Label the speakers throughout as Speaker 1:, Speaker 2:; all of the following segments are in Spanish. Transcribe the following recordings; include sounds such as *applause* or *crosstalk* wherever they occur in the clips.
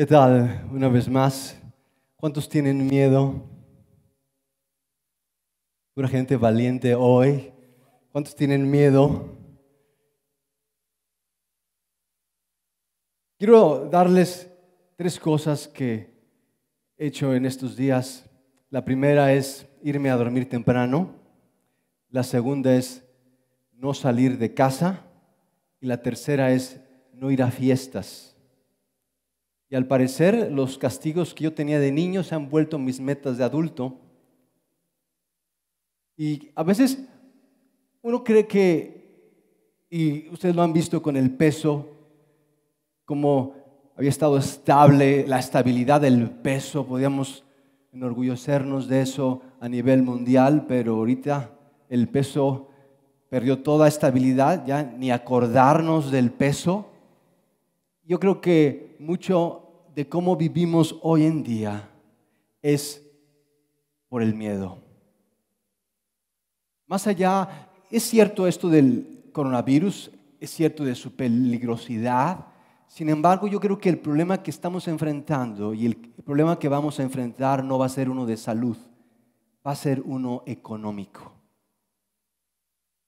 Speaker 1: ¿Qué tal? Una vez más, ¿cuántos tienen miedo? Una gente valiente hoy. ¿Cuántos tienen miedo? Quiero darles tres cosas que he hecho en estos días. La primera es irme a dormir temprano. La segunda es no salir de casa. Y la tercera es no ir a fiestas. Y al parecer los castigos que yo tenía de niño se han vuelto mis metas de adulto. Y a veces uno cree que, y ustedes lo han visto con el peso, como había estado estable, la estabilidad del peso, podíamos enorgullecernos de eso a nivel mundial, pero ahorita el peso perdió toda estabilidad, ya ni acordarnos del peso. Yo creo que mucho de cómo vivimos hoy en día es por el miedo. Más allá, es cierto esto del coronavirus, es cierto de su peligrosidad, sin embargo, yo creo que el problema que estamos enfrentando y el problema que vamos a enfrentar no va a ser uno de salud, va a ser uno económico.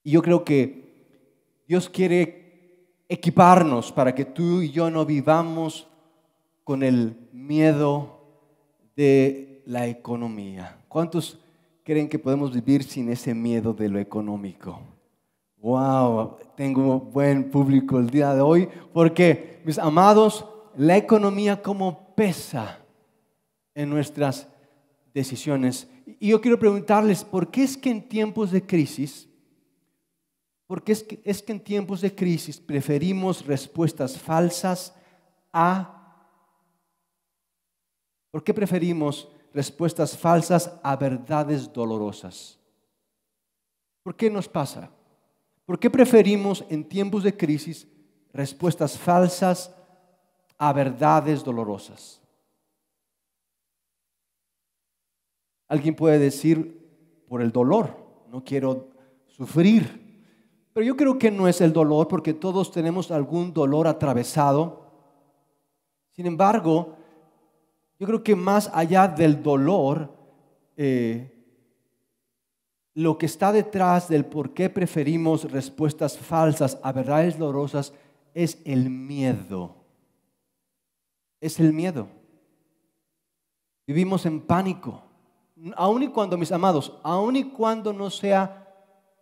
Speaker 1: Y yo creo que Dios quiere equiparnos para que tú y yo no vivamos con el miedo de la economía. ¿Cuántos creen que podemos vivir sin ese miedo de lo económico? Wow, tengo buen público el día de hoy porque, mis amados, la economía como pesa en nuestras decisiones. Y yo quiero preguntarles, ¿por qué es que en tiempos de crisis, por qué es que, es que en tiempos de crisis preferimos respuestas falsas a... ¿Por qué preferimos respuestas falsas a verdades dolorosas? ¿Por qué nos pasa? ¿Por qué preferimos en tiempos de crisis respuestas falsas a verdades dolorosas? Alguien puede decir por el dolor, no quiero sufrir. Pero yo creo que no es el dolor porque todos tenemos algún dolor atravesado. Sin embargo, yo creo que más allá del dolor, eh, lo que está detrás del por qué preferimos respuestas falsas a verdades dolorosas es el miedo. Es el miedo. Vivimos en pánico. Aun y cuando, mis amados, aun y cuando no sea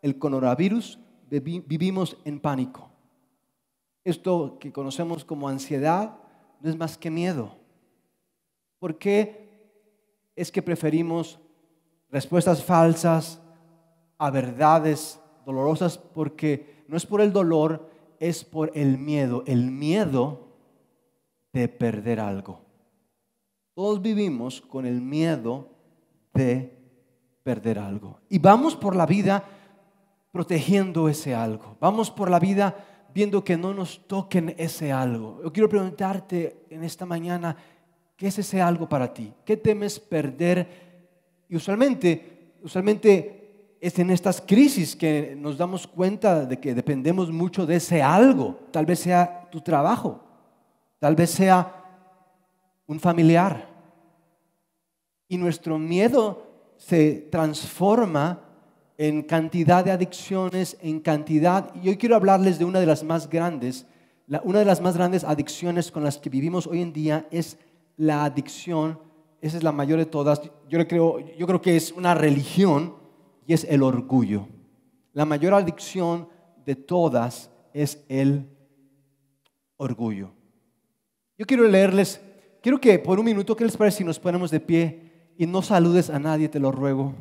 Speaker 1: el coronavirus, vivimos en pánico. Esto que conocemos como ansiedad no es más que miedo. ¿Por qué es que preferimos respuestas falsas a verdades dolorosas porque no es por el dolor, es por el miedo, el miedo de perder algo. Todos vivimos con el miedo de perder algo. Y vamos por la vida protegiendo ese algo. Vamos por la vida viendo que no nos toquen ese algo. Yo quiero preguntarte en esta mañana, ¿qué es ese algo para ti? ¿Qué temes perder? Y usualmente, usualmente es en estas crisis que nos damos cuenta de que dependemos mucho de ese algo. Tal vez sea tu trabajo, tal vez sea un familiar. Y nuestro miedo se transforma en cantidad de adicciones, en cantidad. Y hoy quiero hablarles de una de las más grandes. una de las más grandes adicciones con las que vivimos hoy en día es la adicción. Esa es la mayor de todas. Yo creo, yo creo que es una religión y es el orgullo. La mayor adicción de todas es el orgullo. Yo quiero leerles, quiero que por un minuto, ¿qué les parece si nos ponemos de pie y no saludes a nadie, te lo ruego?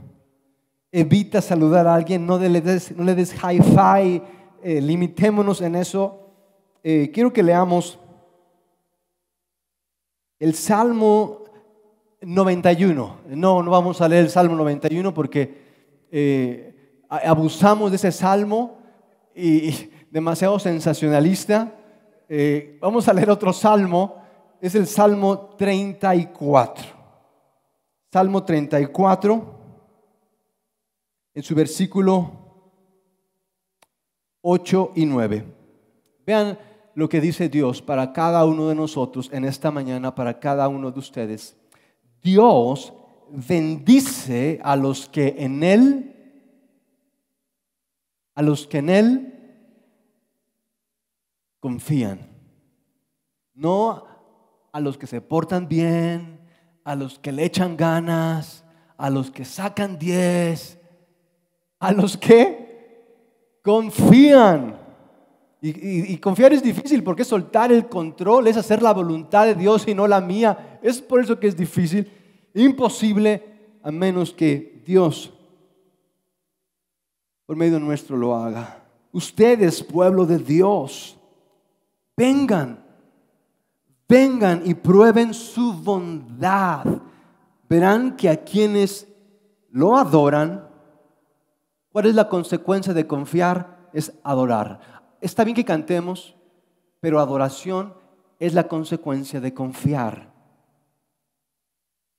Speaker 1: Evita saludar a alguien, no le des, no le des hi-fi, eh, limitémonos en eso. Eh, quiero que leamos el Salmo 91. No, no vamos a leer el Salmo 91 porque eh, abusamos de ese salmo y, demasiado sensacionalista. Eh, vamos a leer otro salmo, es el Salmo 34. Salmo 34, en su versículo 8 y 9. Vean lo que dice Dios para cada uno de nosotros en esta mañana, para cada uno de ustedes. Dios bendice a los que en Él, a los que en Él confían. No a los que se portan bien, a los que le echan ganas, a los que sacan diez, a los que confían. Y, confiar es difícil porque soltar el control, es hacer la voluntad de Dios y no la mía. Es por eso que es difícil, imposible, a menos que Dios por medio nuestro lo haga. Ustedes, pueblo de Dios, vengan, vengan y prueben su bondad. Verán que a quienes lo adoran, ¿cuál es la consecuencia de confiar? Es adorar está bien que cantemos, pero adoración es la consecuencia de confiar.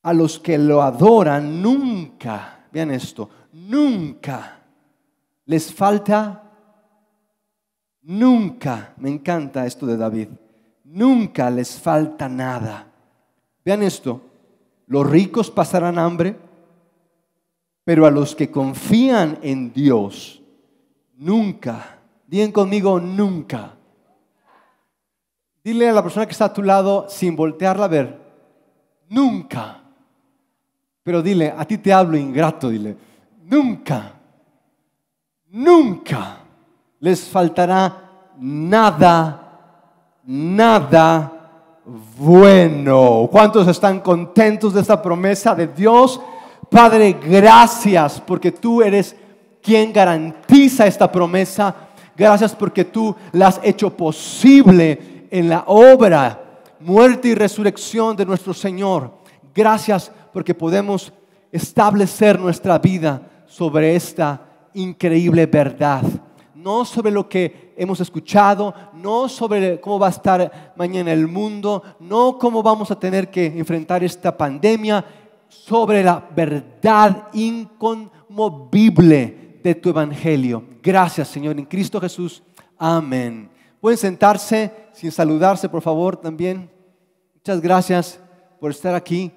Speaker 1: A los que lo adoran nunca, vean esto, nunca les falta, nunca, me encanta esto de David, nunca les falta nada. Vean esto, los ricos pasarán hambre, pero a los que confían en Dios, nunca Digan conmigo nunca. Dile a la persona que está a tu lado sin voltearla a ver, nunca. Pero dile, a ti te hablo ingrato, dile, nunca, nunca les faltará nada, nada bueno. ¿Cuántos están contentos de esta promesa de Dios? Padre, gracias porque tú eres quien garantiza esta promesa Gracias porque tú la has hecho posible en la obra, muerte y resurrección de nuestro Señor. Gracias porque podemos establecer nuestra vida sobre esta increíble verdad. No sobre lo que hemos escuchado, no sobre cómo va a estar mañana el mundo, no cómo vamos a tener que enfrentar esta pandemia, sobre la verdad inconmovible de tu evangelio. Gracias, Señor, en Cristo Jesús. Amén. Pueden sentarse sin saludarse, por favor, también. Muchas gracias por estar aquí.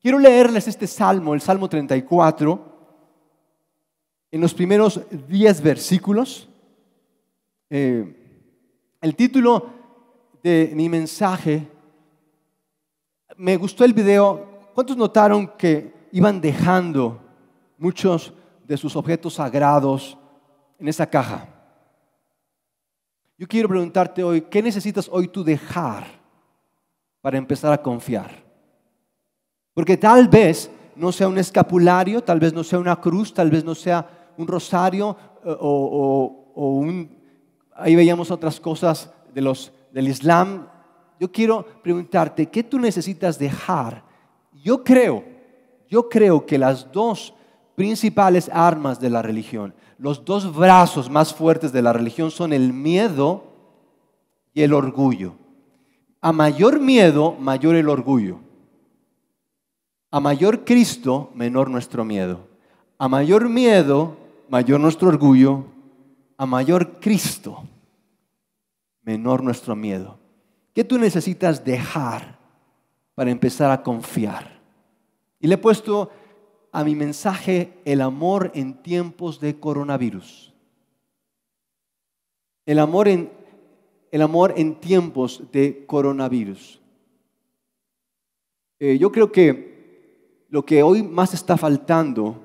Speaker 1: Quiero leerles este salmo, el Salmo 34, en los primeros 10 versículos. Eh, el título de mi mensaje, me gustó el video. ¿Cuántos notaron que iban dejando muchos de sus objetos sagrados en esa caja. Yo quiero preguntarte hoy, ¿qué necesitas hoy tú dejar para empezar a confiar? Porque tal vez no sea un escapulario, tal vez no sea una cruz, tal vez no sea un rosario eh, o, un... Ahí veíamos otras cosas de los, del Islam. Yo quiero preguntarte, ¿qué tú necesitas dejar? Yo creo, yo creo que las dos principales armas de la religión. Los dos brazos más fuertes de la religión son el miedo y el orgullo. A mayor miedo, mayor el orgullo. A mayor Cristo, menor nuestro miedo. A mayor miedo, mayor nuestro orgullo. A mayor Cristo, menor nuestro miedo. ¿Qué tú necesitas dejar para empezar a confiar? Y le he puesto a mi mensaje el amor en tiempos de coronavirus. El amor en, el amor en tiempos de coronavirus. Eh, yo creo que lo que hoy más está faltando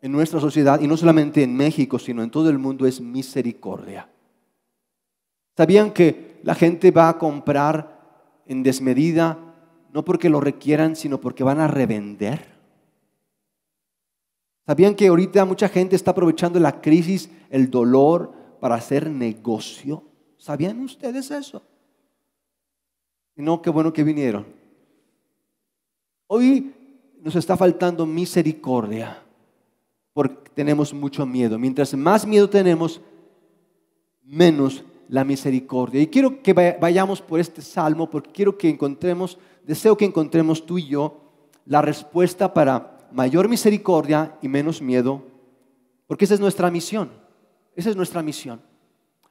Speaker 1: en nuestra sociedad, y no solamente en México, sino en todo el mundo, es misericordia. ¿Sabían que la gente va a comprar en desmedida, no porque lo requieran, sino porque van a revender? ¿Sabían que ahorita mucha gente está aprovechando la crisis, el dolor, para hacer negocio? ¿Sabían ustedes eso? no, qué bueno que vinieron. Hoy nos está faltando misericordia porque tenemos mucho miedo. Mientras más miedo tenemos, menos la misericordia. Y quiero que vayamos por este salmo porque quiero que encontremos, deseo que encontremos tú y yo la respuesta para mayor misericordia y menos miedo, porque esa es nuestra misión. Esa es nuestra misión.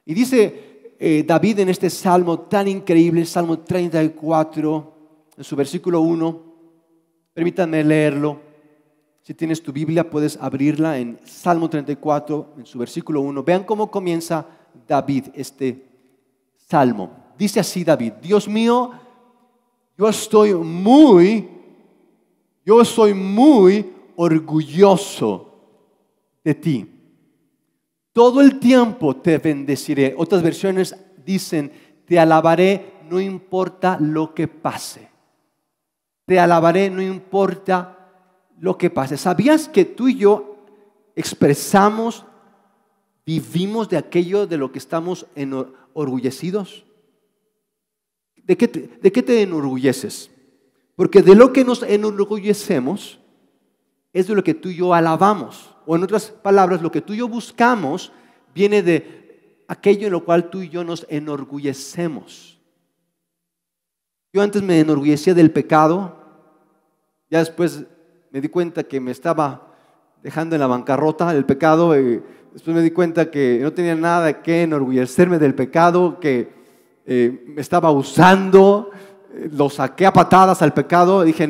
Speaker 1: Y dice eh, David en este salmo tan increíble, Salmo 34, en su versículo 1, permítanme leerlo. Si tienes tu Biblia, puedes abrirla en Salmo 34, en su versículo 1. Vean cómo comienza David este salmo. Dice así David, Dios mío, yo estoy muy, yo soy muy orgulloso de ti. Todo el tiempo te bendeciré. Otras versiones dicen, te alabaré no importa lo que pase. Te alabaré no importa lo que pase. ¿Sabías que tú y yo expresamos, vivimos de aquello de lo que estamos orgullecidos? ¿De qué, te, ¿De qué te enorgulleces? Porque de lo que nos enorgullecemos es de lo que tú y yo alabamos. O en otras palabras, lo que tú y yo buscamos viene de aquello en lo cual tú y yo nos enorgullecemos. Yo antes me enorgullecía del pecado, ya después me di cuenta que me estaba dejando en la bancarrota el pecado, y después me di cuenta que no tenía nada que enorgullecerme del pecado, que eh, me estaba usando, lo saqué a patadas al pecado, dije,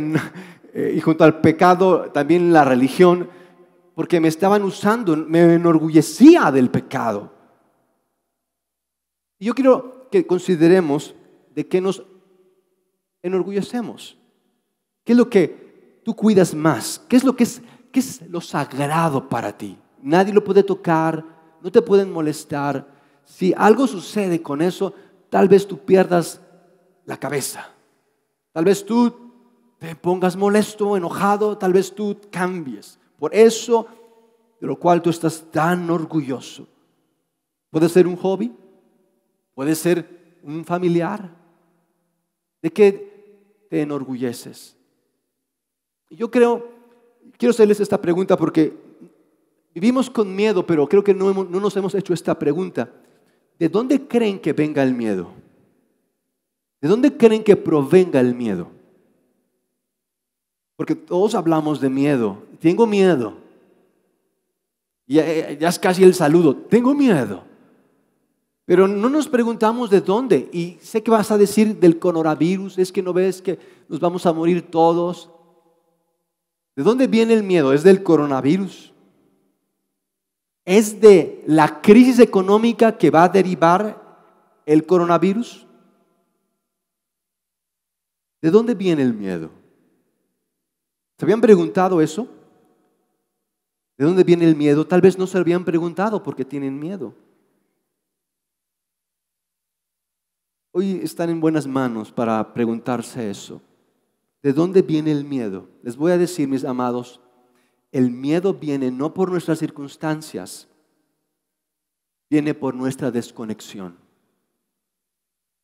Speaker 1: eh, y junto al pecado también la religión, porque me estaban usando, me enorgullecía del pecado. Y yo quiero que consideremos de qué nos enorgullecemos. ¿Qué es lo que tú cuidas más? ¿Qué es lo que es, qué es lo sagrado para ti? Nadie lo puede tocar, no te pueden molestar. Si algo sucede con eso, tal vez tú pierdas la cabeza. Tal vez tú te pongas molesto, enojado, tal vez tú cambies. Por eso de lo cual tú estás tan orgulloso. Puede ser un hobby, puede ser un familiar. ¿De qué te enorgulleces? Yo creo, quiero hacerles esta pregunta porque vivimos con miedo, pero creo que no, no nos hemos hecho esta pregunta. ¿De dónde creen que venga el miedo? ¿De dónde creen que provenga el miedo? Porque todos hablamos de miedo. Tengo miedo. Ya, ya es casi el saludo. Tengo miedo. Pero no nos preguntamos de dónde. Y sé que vas a decir del coronavirus. Es que no ves que nos vamos a morir todos. ¿De dónde viene el miedo? ¿Es del coronavirus? ¿Es de la crisis económica que va a derivar el coronavirus? ¿De dónde viene el miedo? ¿Se habían preguntado eso? ¿De dónde viene el miedo? Tal vez no se habían preguntado porque tienen miedo. Hoy están en buenas manos para preguntarse eso. ¿De dónde viene el miedo? Les voy a decir, mis amados, el miedo viene no por nuestras circunstancias, viene por nuestra desconexión.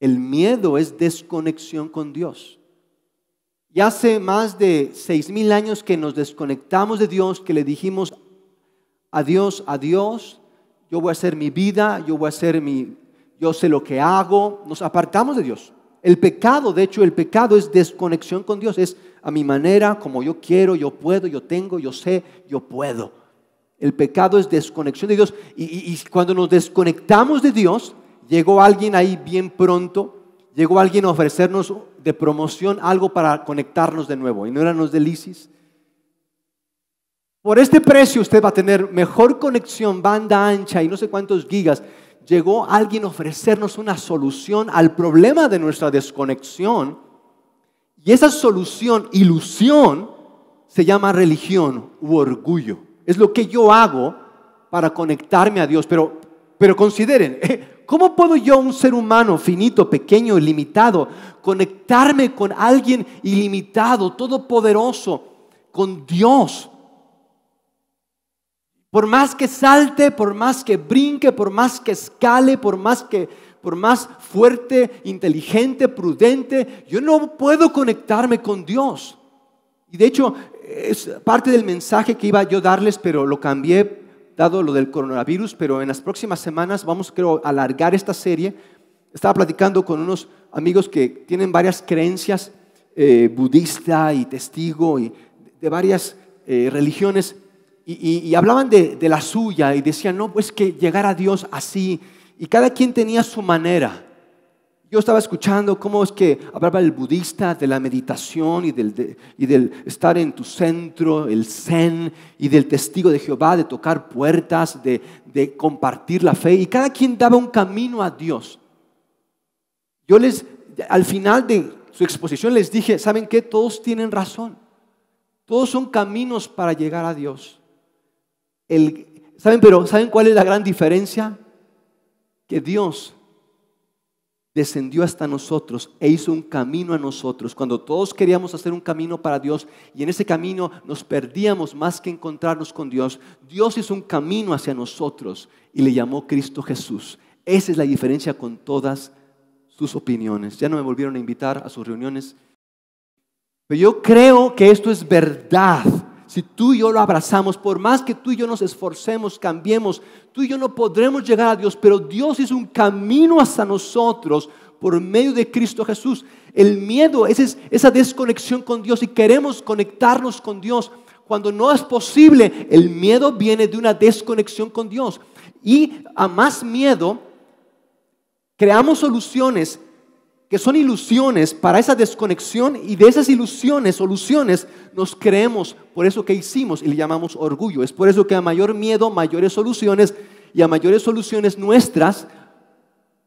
Speaker 1: El miedo es desconexión con Dios. Y hace más de seis mil años que nos desconectamos de Dios, que le dijimos adiós, adiós, yo voy a hacer mi vida, yo voy a hacer mi, yo sé lo que hago, nos apartamos de Dios. El pecado, de hecho, el pecado es desconexión con Dios, es a mi manera, como yo quiero, yo puedo, yo tengo, yo sé, yo puedo. El pecado es desconexión de Dios. Y, y cuando nos desconectamos de Dios, llegó alguien ahí bien pronto llegó alguien a ofrecernos de promoción algo para conectarnos de nuevo. Y no eran los delicis. Por este precio usted va a tener mejor conexión, banda ancha y no sé cuántos gigas. Llegó alguien a ofrecernos una solución al problema de nuestra desconexión. Y esa solución, ilusión, se llama religión u orgullo. Es lo que yo hago para conectarme a Dios. Pero, pero consideren, *laughs* ¿Cómo puedo yo, un ser humano finito, pequeño, ilimitado, conectarme con alguien ilimitado, todopoderoso, con Dios? Por más que salte, por más que brinque, por más que escale, por más que por más fuerte, inteligente, prudente, yo no puedo conectarme con Dios. Y de hecho, es parte del mensaje que iba yo a darles, pero lo cambié dado lo del coronavirus, pero en las próximas semanas vamos, creo, a alargar esta serie. Estaba platicando con unos amigos que tienen varias creencias eh, budista y testigo y de varias eh, religiones y, hablaban de, la suya y decían, no, pues que llegar a Dios así Y cada quien tenía su manera. Yo estaba escuchando cómo es que hablaba el budista de la meditación y del, y del, estar en tu centro, el zen, y del testigo de Jehová, de tocar puertas, de, de compartir la fe. Y cada quien daba un camino a Dios. Yo les, al final de su exposición les dije, ¿saben qué? Todos tienen razón. Todos son caminos para llegar a Dios. ¿Saben? Pero ¿saben cuál es la gran diferencia? Que Dios descendió hasta nosotros e hizo un camino a nosotros. Cuando todos queríamos hacer un camino para Dios y en ese camino nos perdíamos más que encontrarnos con Dios, Dios hizo un camino hacia nosotros y le llamó Cristo Jesús. Esa es la diferencia con todas sus opiniones. Ya no me volvieron a invitar a sus reuniones. Pero yo creo que esto es verdad. Si tú y yo lo abrazamos, por más que tú y yo nos esforcemos, cambiemos, tú y yo no podremos llegar a Dios, pero Dios es un camino hasta nosotros por medio de Cristo Jesús. El miedo es esa desconexión con Dios y queremos conectarnos con Dios. Cuando no es posible, el miedo viene de una desconexión con Dios. Y a más miedo, creamos soluciones que son ilusiones para esa desconexión y de esas ilusiones, soluciones, nos creemos por eso que hicimos y le llamamos orgullo. Es por eso que a mayor miedo, mayores soluciones y a mayores soluciones nuestras,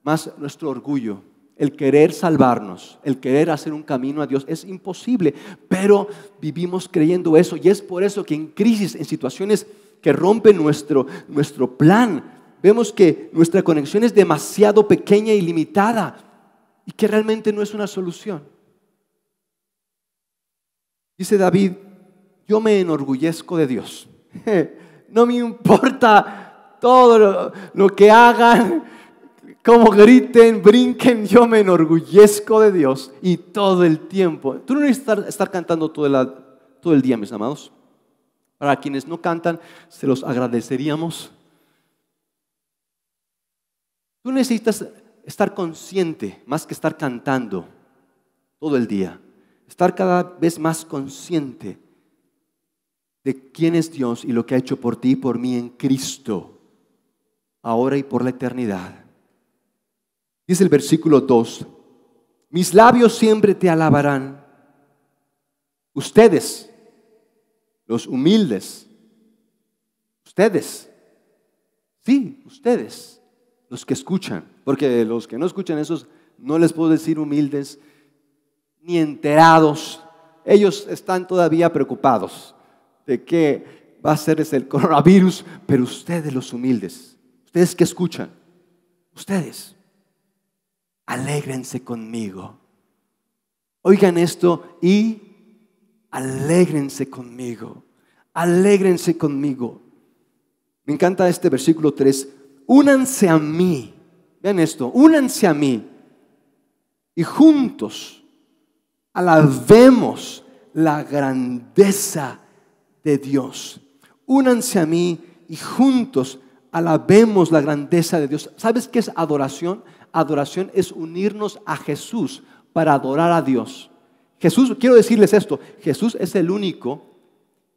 Speaker 1: más nuestro orgullo. El querer salvarnos, el querer hacer un camino a Dios es imposible, pero vivimos creyendo eso y es por eso que en crisis, en situaciones que rompen nuestro, nuestro plan, vemos que nuestra conexión es demasiado pequeña y limitada y que realmente no es una solución. Dice David, yo me enorgullezco de Dios. *laughs* No me importa todo lo, que hagan, como griten, brinquen, yo me enorgullezco de Dios y todo el tiempo. Tú no necesitas estar, cantando todo todo el día, mis amados. Para quienes no cantan, se los agradeceríamos. Tú necesitas estar consciente más que estar cantando todo el día. Estar cada vez más consciente de quién es Dios y lo que ha hecho por ti y por mí en Cristo, ahora y por la eternidad. Dice el versículo 2, mis labios siempre te alabarán. Ustedes, los humildes, ustedes, sí, ustedes, los que escuchan, porque los que no escuchan esos, no les puedo decir humildes ni enterados. Ellos están todavía preocupados de qué va a ser el coronavirus, pero ustedes los humildes, ustedes que escuchan, ustedes, alégrense conmigo. Oigan esto y alégrense conmigo, alégrense conmigo. Me encanta este versículo 3, únanse a mí Vean esto, únanse a mí y juntos alabemos la grandeza de Dios. Únanse a mí y juntos alabemos la grandeza de Dios. ¿Sabes qué es adoración? Adoración es unirnos a Jesús para adorar a Dios. Jesús, quiero decirles esto, Jesús es el único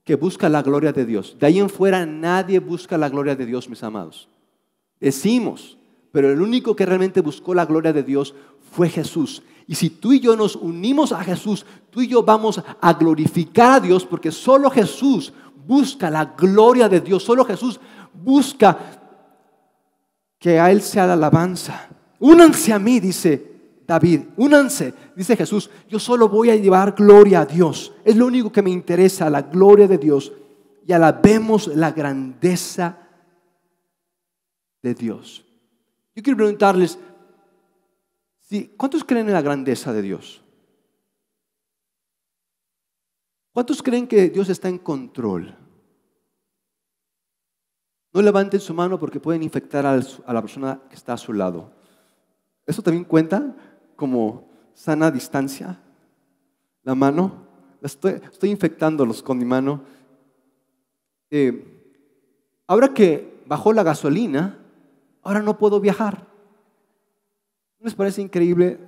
Speaker 1: que busca la gloria de Dios. De ahí en fuera nadie busca la gloria de Dios, mis amados. Decimos, pero el único que realmente buscó la gloria de Dios fue Jesús. Y si tú y yo nos unimos a Jesús, tú y yo vamos a glorificar a Dios porque solo Jesús busca la gloria de Dios, solo Jesús busca que a Él sea la alabanza. Únanse a mí, dice David, únanse, dice Jesús, yo solo voy a llevar gloria a Dios. Es lo único que me interesa, la gloria de Dios. Y alabemos la grandeza de Dios. Yo quiero preguntarles, ¿cuántos creen en la grandeza de Dios? ¿Cuántos creen que Dios está en control? No levanten su mano porque pueden infectar a la persona que está a su lado. ¿Eso también cuenta como sana distancia? La mano. Estoy, estoy infectándolos con mi mano. Eh, ahora que bajó la gasolina, ahora no puedo viajar. ¿No les parece increíble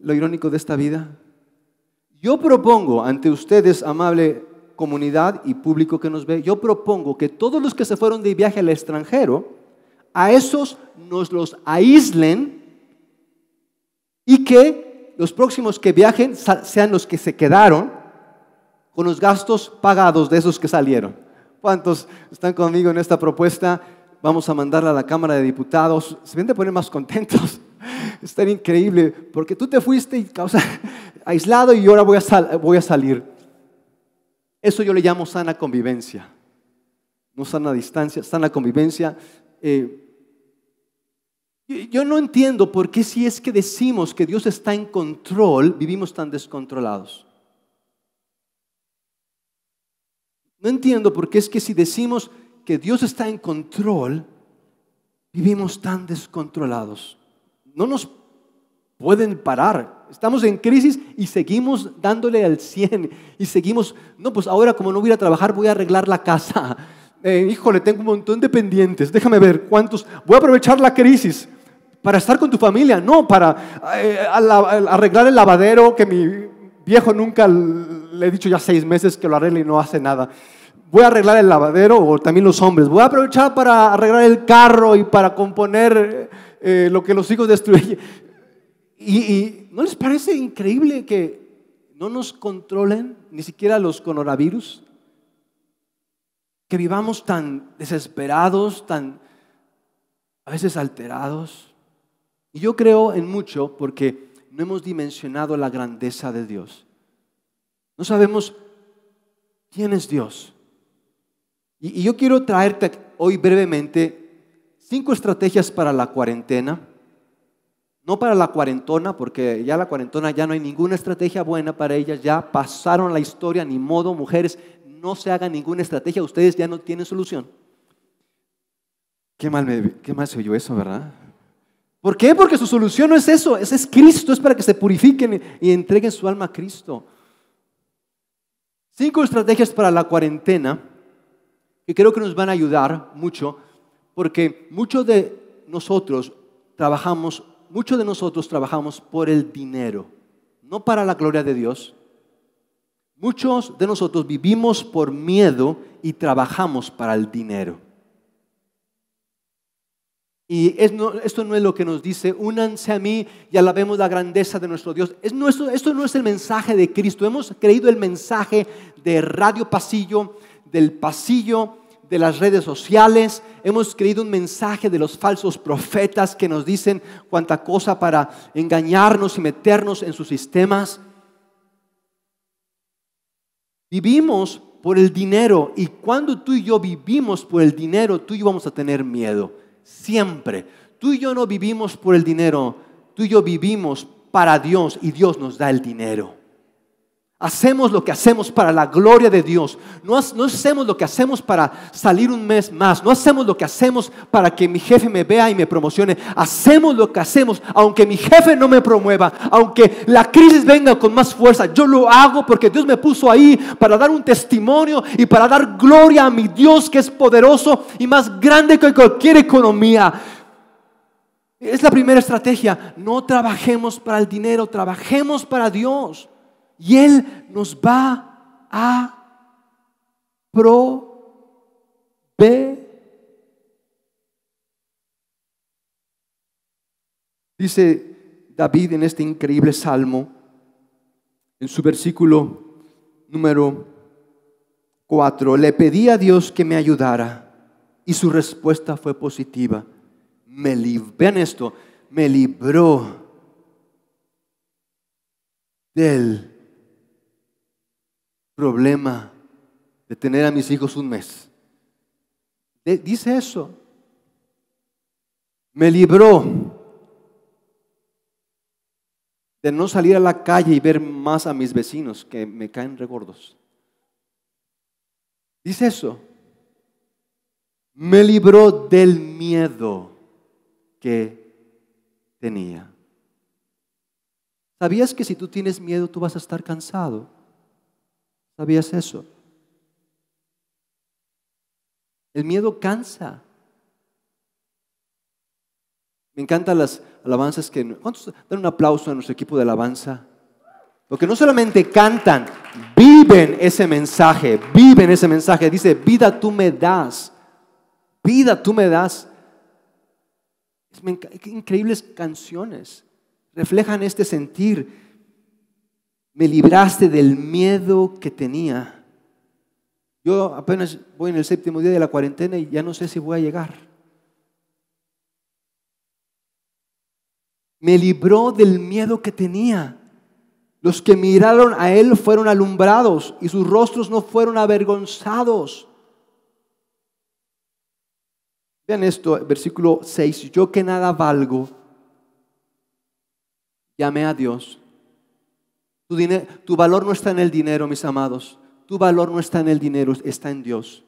Speaker 1: lo irónico de esta vida? Yo propongo ante ustedes, amable comunidad y público que nos ve, yo propongo que todos los que se fueron de viaje al extranjero, a esos nos los aíslen y que los próximos que viajen sean los que se quedaron con los gastos pagados de esos que salieron. ¿Cuántos están conmigo en esta propuesta? Vamos a mandarla a la Cámara de Diputados. Se ven de poner más contentos. *laughs* Es tan increíble porque tú te fuiste y causa, *laughs* aislado y ahora voy a, voy a salir. Eso yo le llamo sana convivencia. No sana distancia, sana convivencia. Eh, yo no entiendo por qué si es que decimos que Dios está en control, vivimos tan descontrolados. No entiendo por qué es que si decimos que Dios está en control, vivimos tan descontrolados. No nos pueden parar. Estamos en crisis y seguimos dándole al 100 y seguimos, no, pues ahora como no voy a trabajar voy a arreglar la casa. *laughs* Eh, híjole, tengo un montón de pendientes, déjame ver cuántos, voy a aprovechar la crisis para estar con tu familia, no para eh, arreglar el lavadero que mi viejo nunca le he dicho ya seis meses que lo arregle y no hace nada. Voy a arreglar el lavadero o también los hombres. Voy a aprovechar para arreglar el carro y para componer eh, lo que los hijos destruyen. Y, ¿no les parece increíble que no nos controlen ni siquiera los coronavirus? Que vivamos tan desesperados, tan a veces alterados. Y yo creo en mucho porque no hemos dimensionado la grandeza de Dios. No sabemos quién es Dios. Y, yo quiero traerte hoy brevemente cinco estrategias para la cuarentena no para la cuarentona, porque ya la cuarentona ya no hay ninguna estrategia buena para ellas, ya pasaron la historia, ni modo, mujeres, no se haga ninguna estrategia, ustedes ya no tienen solución. Qué mal, me, qué mal se oyó eso, ¿verdad? ¿Por qué? Porque su solución no es eso, ese es Cristo, es para que se purifiquen y entreguen su alma a Cristo. Cinco estrategias para la cuarentena que creo que nos van a ayudar mucho, porque muchos de nosotros trabajamos muchos de nosotros trabajamos por el dinero, no para la gloria de Dios. Muchos de nosotros vivimos por miedo y trabajamos para el dinero. Y esto no es lo que nos dice, únanse a mí y alabemos la grandeza de nuestro Dios. Es nuestro, esto no es el mensaje de Cristo. Hemos creído el mensaje de Radio Pasillo, del pasillo de las redes sociales, hemos creído un mensaje de los falsos profetas que nos dicen cuánta cosa para engañarnos y meternos en sus sistemas. Vivimos por el dinero y cuando tú y yo vivimos por el dinero, tú y yo vamos a tener miedo. Siempre. Tú y yo no vivimos por el dinero, tú y yo vivimos para Dios y Dios nos da el dinero. Hacemos lo que hacemos para la gloria de Dios. No, hacemos lo que hacemos para salir un mes más. No hacemos lo que hacemos para que mi jefe me vea y me promocione. Hacemos lo que hacemos aunque mi jefe no me promueva. Aunque la crisis venga con más fuerza. Yo lo hago porque Dios me puso ahí para dar un testimonio y para dar gloria a mi Dios que es poderoso y más grande que cualquier economía. Es la primera estrategia. No trabajemos para el dinero, trabajemos para Dios. Y Él nos va a proveer. Dice David en este increíble salmo, en su versículo número 4, le pedí a Dios que me ayudara y su respuesta fue positiva. Me vean esto, me libró del problema de tener a mis hijos un mes. Dice eso. Me libró de no salir a la calle y ver más a mis vecinos que me caen regordos. Dice eso. Me libró del miedo que tenía. ¿Sabías que si tú tienes miedo tú vas a estar cansado? ¿Sabías eso? El miedo cansa. Me encantan las alabanzas que... ¿Cuántos dan un aplauso a nuestro equipo de alabanza? Porque no solamente cantan, viven ese mensaje, viven ese mensaje. Dice, vida tú me das, vida tú me das. Qué increíbles canciones reflejan este sentir. Me libraste del miedo que tenía. Yo apenas voy en el séptimo día de la cuarentena y ya no sé si voy a llegar. Me libró del miedo que tenía. Los que miraron a él fueron alumbrados y sus rostros no fueron avergonzados. Vean esto, versículo 6. Yo que nada valgo, llamé a Dios. Tu, tu valor no está en el dinero, mis amados. Tu valor no está en el dinero, está en Dios.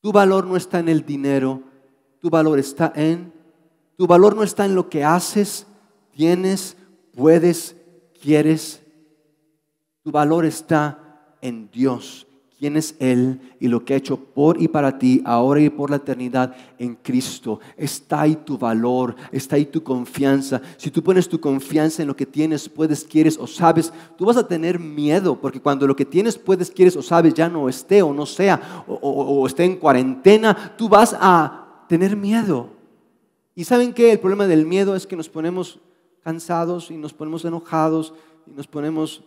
Speaker 1: Tu valor no está en el dinero, tu valor está en, tu valor no está en lo que haces, tienes, puedes, quieres. Tu valor está en Dios quién es Él y lo que ha hecho por y para ti, ahora y por la eternidad en Cristo. Está ahí tu valor, está ahí tu confianza. Si tú pones tu confianza en lo que tienes, puedes, quieres o sabes, tú vas a tener miedo, porque cuando lo que tienes, puedes, quieres o sabes ya no esté o no sea, o, esté en cuarentena, tú vas a tener miedo. Y saben que el problema del miedo es que nos ponemos cansados y nos ponemos enojados y nos ponemos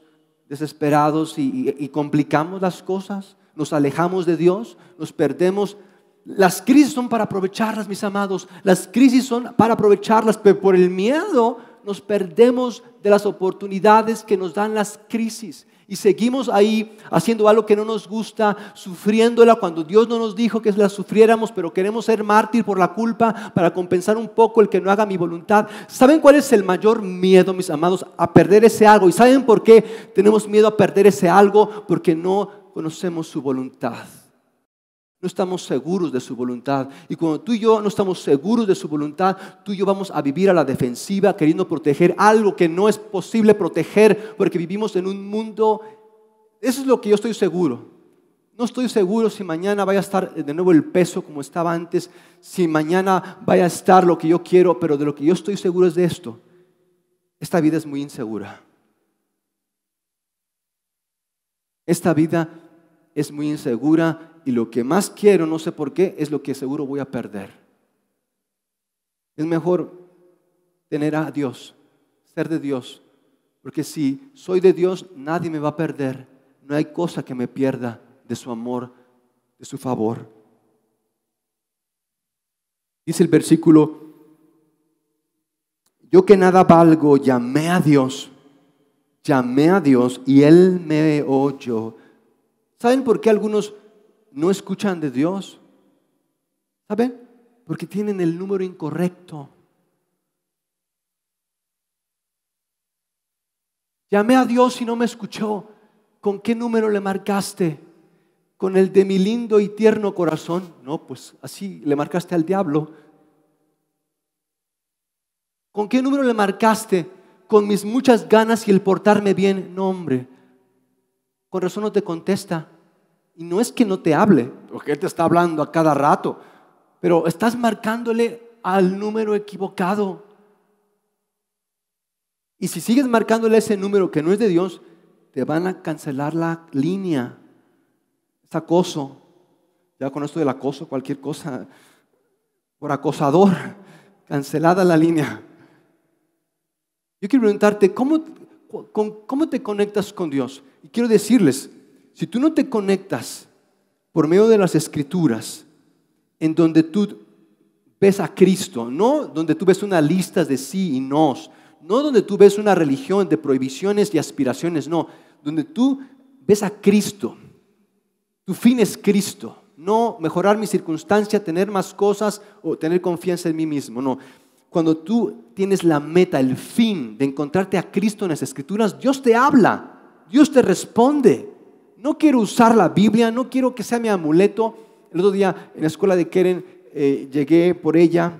Speaker 1: desesperados y, complicamos las cosas, nos alejamos de Dios, nos perdemos. Las crisis son para aprovecharlas, mis amados. Las crisis son para aprovecharlas, pero por el miedo nos perdemos de las oportunidades que nos dan las crisis y seguimos ahí haciendo algo que no nos gusta, sufriéndola cuando Dios no nos dijo que la sufriéramos, pero queremos ser mártir por la culpa para compensar un poco el que no haga mi voluntad. ¿Saben cuál es el mayor miedo, mis amados, a perder ese algo? ¿Y saben por qué tenemos miedo a perder ese algo? Porque no conocemos su voluntad. No estamos seguros de su voluntad. Y cuando tú y yo no estamos seguros de su voluntad, tú y yo vamos a vivir a la defensiva queriendo proteger algo que no es posible proteger porque vivimos en un mundo... Eso es lo que yo estoy seguro. No estoy seguro si mañana vaya a estar de nuevo el peso como estaba antes, si mañana vaya a estar lo que yo quiero, pero de lo que yo estoy seguro es de esto. Esta vida es muy insegura. Esta vida es muy insegura y lo que más quiero, no sé por qué, es lo que seguro voy a perder. Es mejor tener a Dios, ser de Dios, porque si soy de Dios, nadie me va a perder. No hay cosa que me pierda de su amor, de su favor. Dice el versículo, yo que nada valgo, llamé a Dios, llamé a Dios y Él me oyó. ¿Saben por qué algunos no escuchan de Dios. ¿Saben? Porque tienen el número incorrecto. Llamé a Dios y no me escuchó. ¿Con qué número le marcaste? ¿Con el de mi lindo y tierno corazón? No, pues así le marcaste al diablo. ¿Con qué número le marcaste? Con mis muchas ganas y el portarme bien. No, hombre. Con razón no te contesta. Y no es que no te hable, porque Él te está hablando a cada rato, pero estás marcándole al número equivocado. Y si sigues marcándole ese número que no es de Dios, te van a cancelar la línea. Es acoso. Ya con esto del acoso, cualquier cosa, por acosador, *laughs* cancelada la línea. Yo quiero preguntarte, ¿cómo, cómo te conectas con Dios? Y quiero decirles, si tú no te conectas por medio de las escrituras, en donde tú ves a Cristo, no donde tú ves una lista de sí y no, no donde tú ves una religión de prohibiciones y aspiraciones, no, donde tú ves a Cristo, tu fin es Cristo, no mejorar mi circunstancia, tener más cosas o tener confianza en mí mismo, no. Cuando tú tienes la meta, el fin de encontrarte a Cristo en las escrituras, Dios te habla, Dios te responde no quiero usar la Biblia, no quiero que sea mi amuleto. El otro día en la escuela de Keren eh, llegué por ella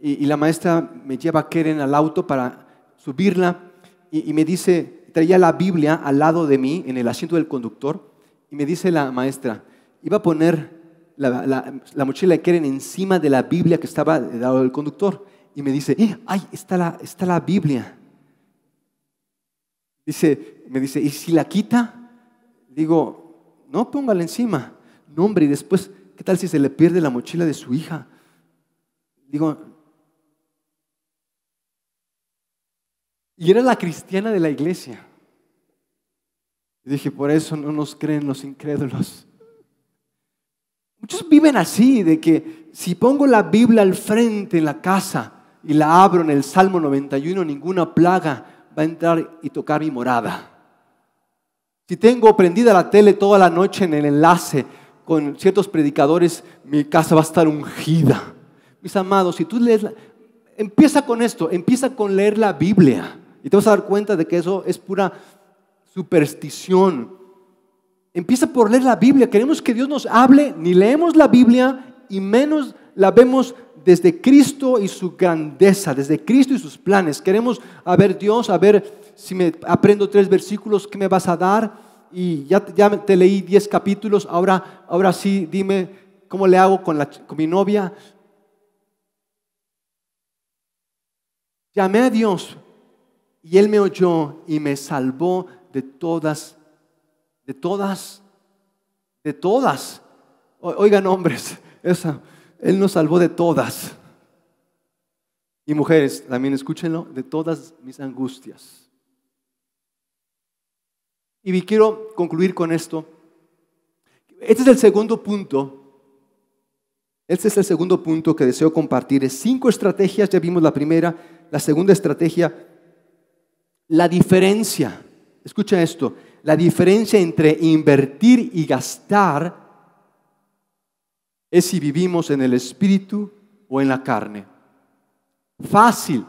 Speaker 1: y, la maestra me lleva a Keren al auto para subirla y, me dice, traía la Biblia al lado de mí en el asiento del conductor y me dice la maestra, iba a poner la, mochila de Keren encima de la Biblia que estaba al lado del conductor y me dice, ay, está la, está la Biblia. Dice, me dice, ¿y si la quita? Digo, no, póngala encima. No, hombre, y después, ¿qué tal si se le pierde la mochila de su hija? digo, y era la cristiana de la iglesia. Dije, por eso no nos creen los incrédulos. Muchos viven así, de que si pongo la Biblia al frente en la casa y la abro en el Salmo 91, ninguna plaga va a entrar y tocar mi morada. Si tengo prendida la tele toda la noche en el enlace con ciertos predicadores, mi casa va a estar ungida. Mis amados, si tú lees, empieza con esto, empieza con leer la Biblia y te vas a dar cuenta de que eso es pura superstición. Empieza por leer la Biblia. Queremos que Dios nos hable, ni leemos la Biblia y menos la vemos desde Cristo y su grandeza, desde Cristo y sus planes. Queremos ver Dios, ver si me aprendo tres versículos, ¿qué me vas a dar? Y ya, ya te leí diez capítulos, ahora, ahora sí, dime cómo le hago con, la, con mi novia. Llamé a Dios y Él me oyó y me salvó de todas, de todas, de todas. Oigan hombres, *laughs* Él nos salvó de todas. Y mujeres, también escúchenlo, de todas mis angustias. Y quiero concluir con esto. Este es el segundo punto. Este es el segundo punto que deseo compartir. Es cinco estrategias, ya vimos la primera. La segunda estrategia, la diferencia. Escucha esto. La diferencia entre invertir y gastar es si vivimos en el espíritu o en la carne. Fácil.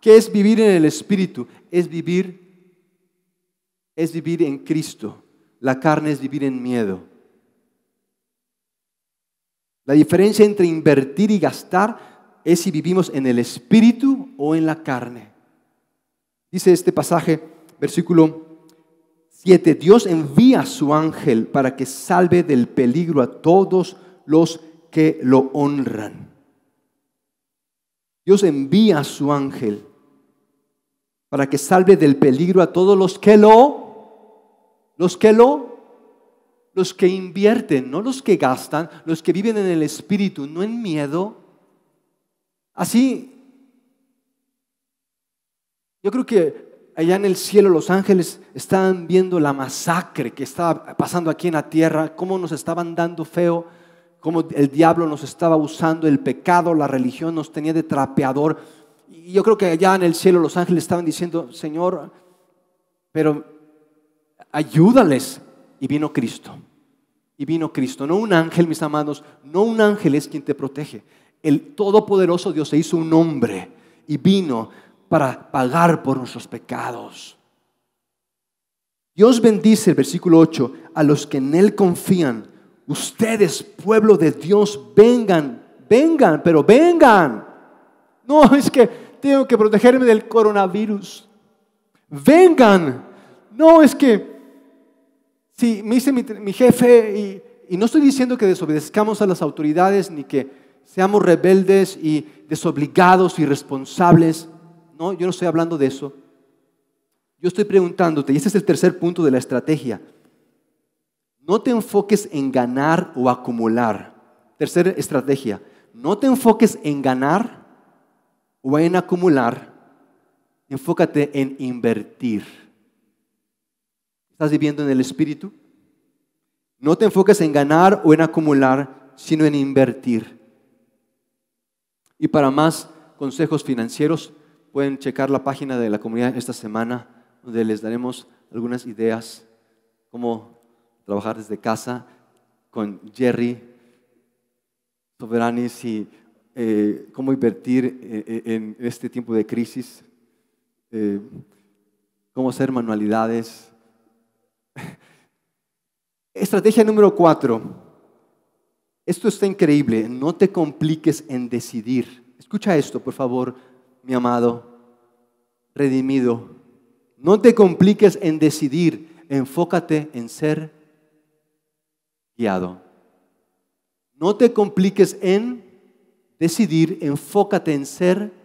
Speaker 1: ¿Qué es vivir en el espíritu? Es vivir es vivir en Cristo. La carne es vivir en miedo. La diferencia entre invertir y gastar es si vivimos en el espíritu o en la carne. Dice este pasaje, versículo 7, Dios envía a su ángel para que salve del peligro a todos los que lo honran. Dios envía a su ángel para que salve del peligro a todos los que lo los que lo, los que invierten, no los que gastan, los que viven en el espíritu, no en miedo. Así, yo creo que allá en el cielo los ángeles estaban viendo la masacre que estaba pasando aquí en la tierra, cómo nos estaban dando feo, cómo el diablo nos estaba usando, el pecado, la religión nos tenía de trapeador. Y yo creo que allá en el cielo los ángeles estaban diciendo, Señor, pero ayúdales. Y vino Cristo. Y vino Cristo. No un ángel, mis amados, no un ángel es quien te protege. El Todopoderoso Dios se hizo un hombre y vino para pagar por nuestros pecados. Dios bendice, el versículo 8, a los que en Él confían. Ustedes, pueblo de Dios, vengan, vengan, pero vengan. No, *laughs* es que tengo que protegerme del coronavirus. Vengan. No, es que Sí, me dice mi, jefe, y, no estoy diciendo que desobedezcamos a las autoridades ni que seamos rebeldes y desobligados y responsables. No, yo no estoy hablando de eso. Yo estoy preguntándote, y este es el tercer punto de la estrategia. No te enfoques en ganar o acumular. Tercera estrategia. No te enfoques en ganar o en acumular. Enfócate en invertir. ¿Estás viviendo en el Espíritu? No te enfoques en ganar o en acumular, sino en invertir. Y para más consejos financieros, pueden checar la página de la comunidad esta semana, donde les daremos algunas ideas, cómo trabajar desde casa con Jerry Soberanis y eh, cómo invertir eh, eh, en este tiempo de crisis, cómo hacer manualidades, Estrategia número cuatro. Esto está increíble. No te compliques en decidir. Escucha esto, por favor, mi amado, redimido. No te compliques en decidir. Enfócate en ser guiado. No te compliques en decidir. Enfócate en ser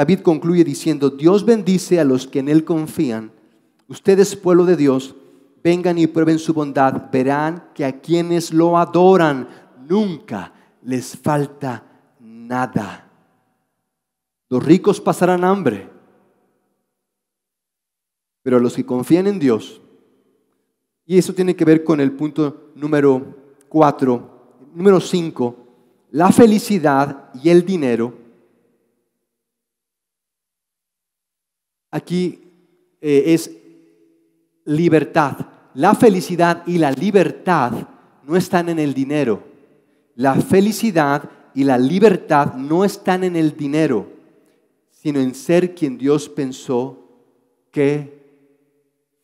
Speaker 1: David concluye diciendo, Dios bendice a los que en Él confían. Ustedes, pueblo de Dios, vengan y prueben su bondad. Verán que a quienes lo adoran nunca les falta nada. Los ricos pasarán hambre, pero los que confían en Dios, y eso tiene que ver con el punto número cuatro, número cinco, la felicidad y el dinero. Aquí eh, es libertad. La felicidad y la libertad no están en el dinero. La felicidad y la libertad no están en el dinero, sino en ser quien Dios pensó que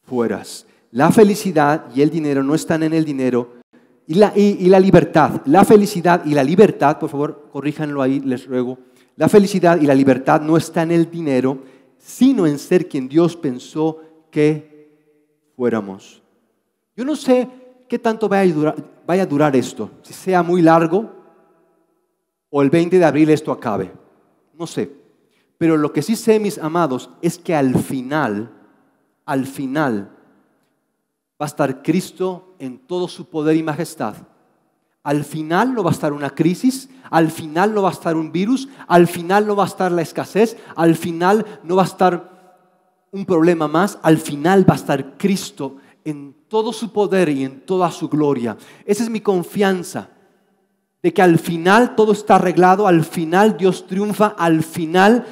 Speaker 1: fueras. La felicidad y el dinero no están en el dinero y la, y la libertad. La felicidad y la libertad, por favor, corríjanlo ahí, les ruego. La felicidad y la libertad no están en el dinero, sino en ser quien Dios pensó que fuéramos. Yo no sé qué tanto vaya a durar, vaya a durar esto, si sea muy largo o el 20 de abril esto acabe. No sé. Pero lo que sí sé, mis amados, es que al final, al final, va a estar Cristo en todo su poder y majestad. Al final no va a estar una crisis, al final no va a estar un virus, al final no va a estar la escasez, al final no va a estar un problema más, al final va a estar Cristo en todo su poder y en toda su gloria. Esa es mi confianza de que al final todo está arreglado, al final Dios triunfa, al final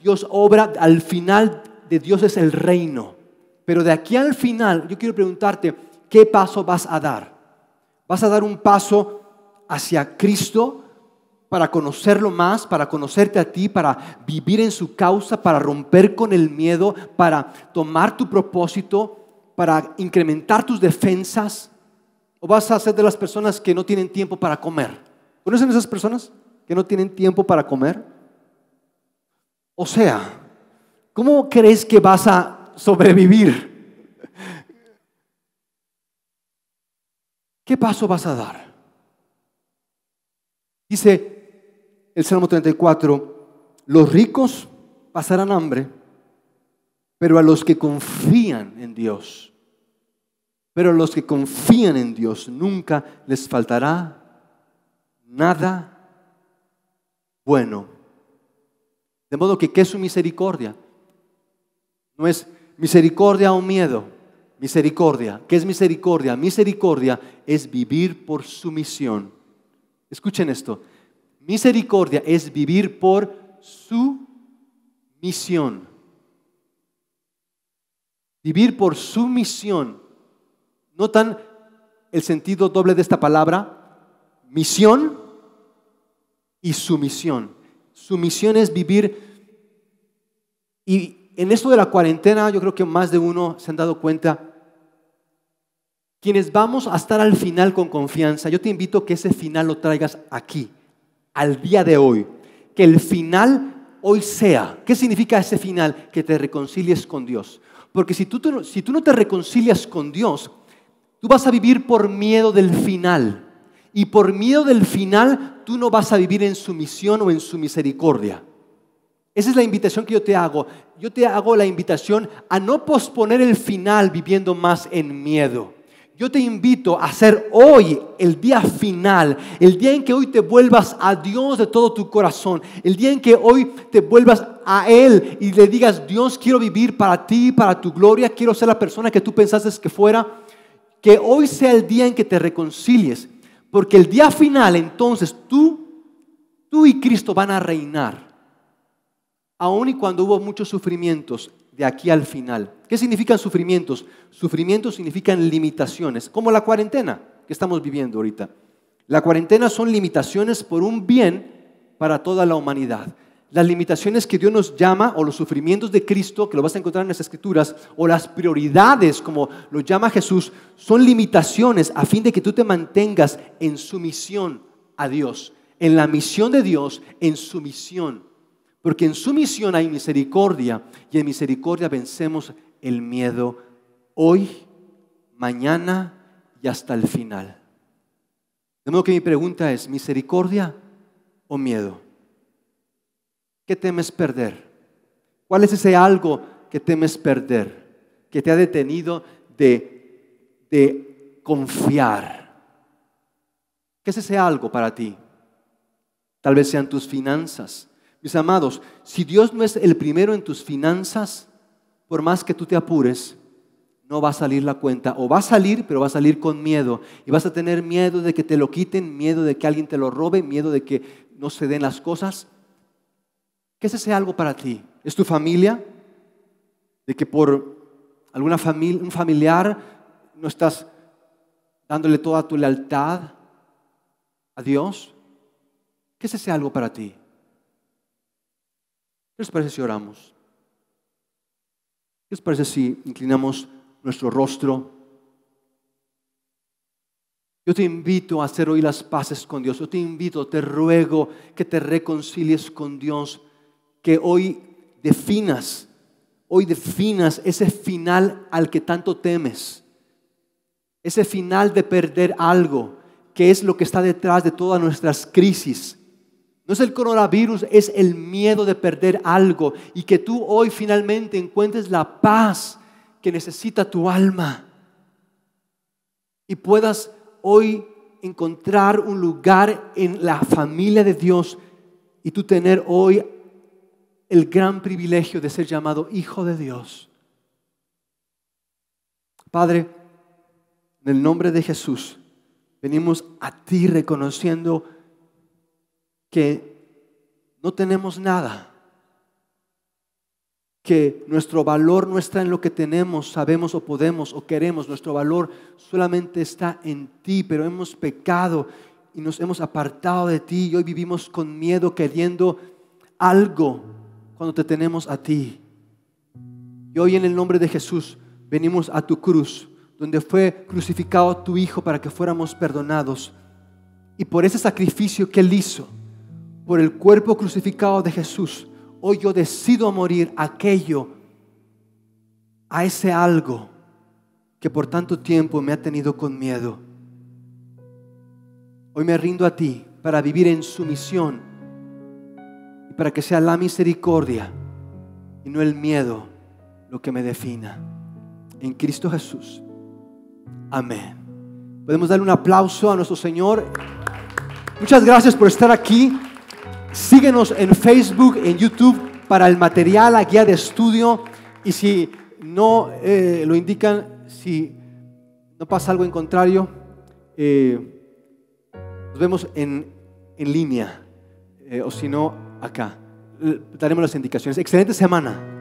Speaker 1: Dios obra, al final de Dios es el reino. Pero de aquí al final, yo quiero preguntarte, ¿qué paso vas a dar? ¿Vas a dar un paso hacia Cristo para conocerlo más, para conocerte a ti, para vivir en su causa, para romper con el miedo, para tomar tu propósito, para incrementar tus defensas? ¿O vas a ser de las personas que no tienen tiempo para comer? ¿Conocen esas personas que no tienen tiempo para comer? O sea, ¿cómo crees que vas a sobrevivir? ¿Qué paso vas a dar? Dice el Salmo 34, los ricos pasarán hambre, pero a los que confían en Dios, pero a los que confían en Dios nunca les faltará nada bueno. De modo que, ¿qué es su misericordia? No es misericordia o miedo. Misericordia. ¿Qué es misericordia? Misericordia es vivir por sumisión. Escuchen esto. Misericordia es vivir por su misión. Vivir por su misión. ¿Notan el sentido doble de esta palabra? Misión y sumisión. Su misión es vivir. Y en esto de la cuarentena, yo creo que más de uno se han dado cuenta. Quienes vamos a estar al final con confianza, yo te invito a que ese final lo traigas aquí, al día de hoy. Que el final hoy sea. ¿Qué significa ese final? Que te reconcilies con Dios. Porque si tú, no te reconcilias con Dios, tú vas a vivir por miedo del final. Y por miedo del final, tú no vas a vivir en su misión o en su misericordia. Esa es la invitación que yo te hago. Yo te hago la invitación a no posponer el final viviendo más en miedo. Yo te invito a hacer hoy el día final, el día en que hoy te vuelvas a Dios de todo tu corazón, el día en que hoy te vuelvas a Él y le digas, Dios, quiero vivir para ti, para tu gloria, quiero ser la persona que tú pensaste que fuera, que hoy sea el día en que te reconcilies, porque el día final entonces tú, tú y Cristo van a reinar, aun y cuando hubo muchos sufrimientos de aquí al final. ¿Qué significan sufrimientos? Sufrimientos significan limitaciones, como la cuarentena que estamos viviendo ahorita. La cuarentena son limitaciones por un bien para toda la humanidad. Las limitaciones que Dios nos llama, o los sufrimientos de Cristo, que lo vas a encontrar en las Escrituras, o las prioridades, como lo llama Jesús, son limitaciones a fin de que tú te mantengas en sumisión a Dios, en la misión de Dios, en sumisión porque en su misión hay misericordia y en misericordia vencemos el miedo hoy, mañana y hasta el final. De modo que mi pregunta es, ¿misericordia o miedo? ¿Qué temes perder? ¿Cuál es ese algo que temes perder, que te ha detenido de, de confiar? ¿Qué es ese algo para ti? Tal vez sean tus finanzas. Mis amados, si Dios no es el primero en tus finanzas, por más que tú te apures, no va a salir la cuenta. O va a salir, pero va a salir con miedo. Y vas a tener miedo de que te lo quiten, miedo de que alguien te lo robe, miedo de que no se den las cosas. ¿Qué es ese algo para ti? ¿Es tu familia? ¿De que por alguna familia, un familiar no estás dándole toda tu lealtad a Dios? ¿Qué es ese algo para ti? ¿Qué les parece si oramos? ¿Qué les parece si inclinamos nuestro rostro? Yo te invito a hacer hoy las paces con Dios. Yo te invito, te ruego que te reconcilies con Dios, que hoy definas, hoy definas ese final al que tanto temes, ese final de perder algo, que es lo que está detrás de todas nuestras crisis. No es el coronavirus, es el miedo de perder algo y que tú hoy finalmente encuentres la paz que necesita tu alma y puedas hoy encontrar un lugar en la familia de Dios y tú tener hoy el gran privilegio de ser llamado hijo de Dios. Padre, en el nombre de Jesús, venimos a ti reconociendo no tenemos nada, que nuestro valor no está en lo que tenemos, sabemos o podemos o queremos, nuestro valor solamente está en ti, pero hemos pecado y nos hemos apartado de ti y hoy vivimos con miedo queriendo algo cuando te tenemos a ti. Y hoy en el nombre de Jesús venimos a tu cruz, donde fue crucificado tu Hijo para que fuéramos perdonados. Y por ese sacrificio que Él hizo, por el cuerpo crucificado de Jesús, hoy yo decido morir aquello, a ese algo que por tanto tiempo me ha tenido con miedo. Hoy me rindo a ti para vivir en sumisión y para que sea la misericordia y no el miedo lo que me defina. En Cristo Jesús. Amén. Podemos darle un aplauso a nuestro Señor. Muchas gracias por estar aquí. Síguenos en Facebook, en YouTube para el material, la guía de estudio. Y si no eh, lo indican, si no pasa algo en contrario, eh, nos vemos en, línea. Eh, o si no, acá. Daremos las indicaciones. Excelente semana.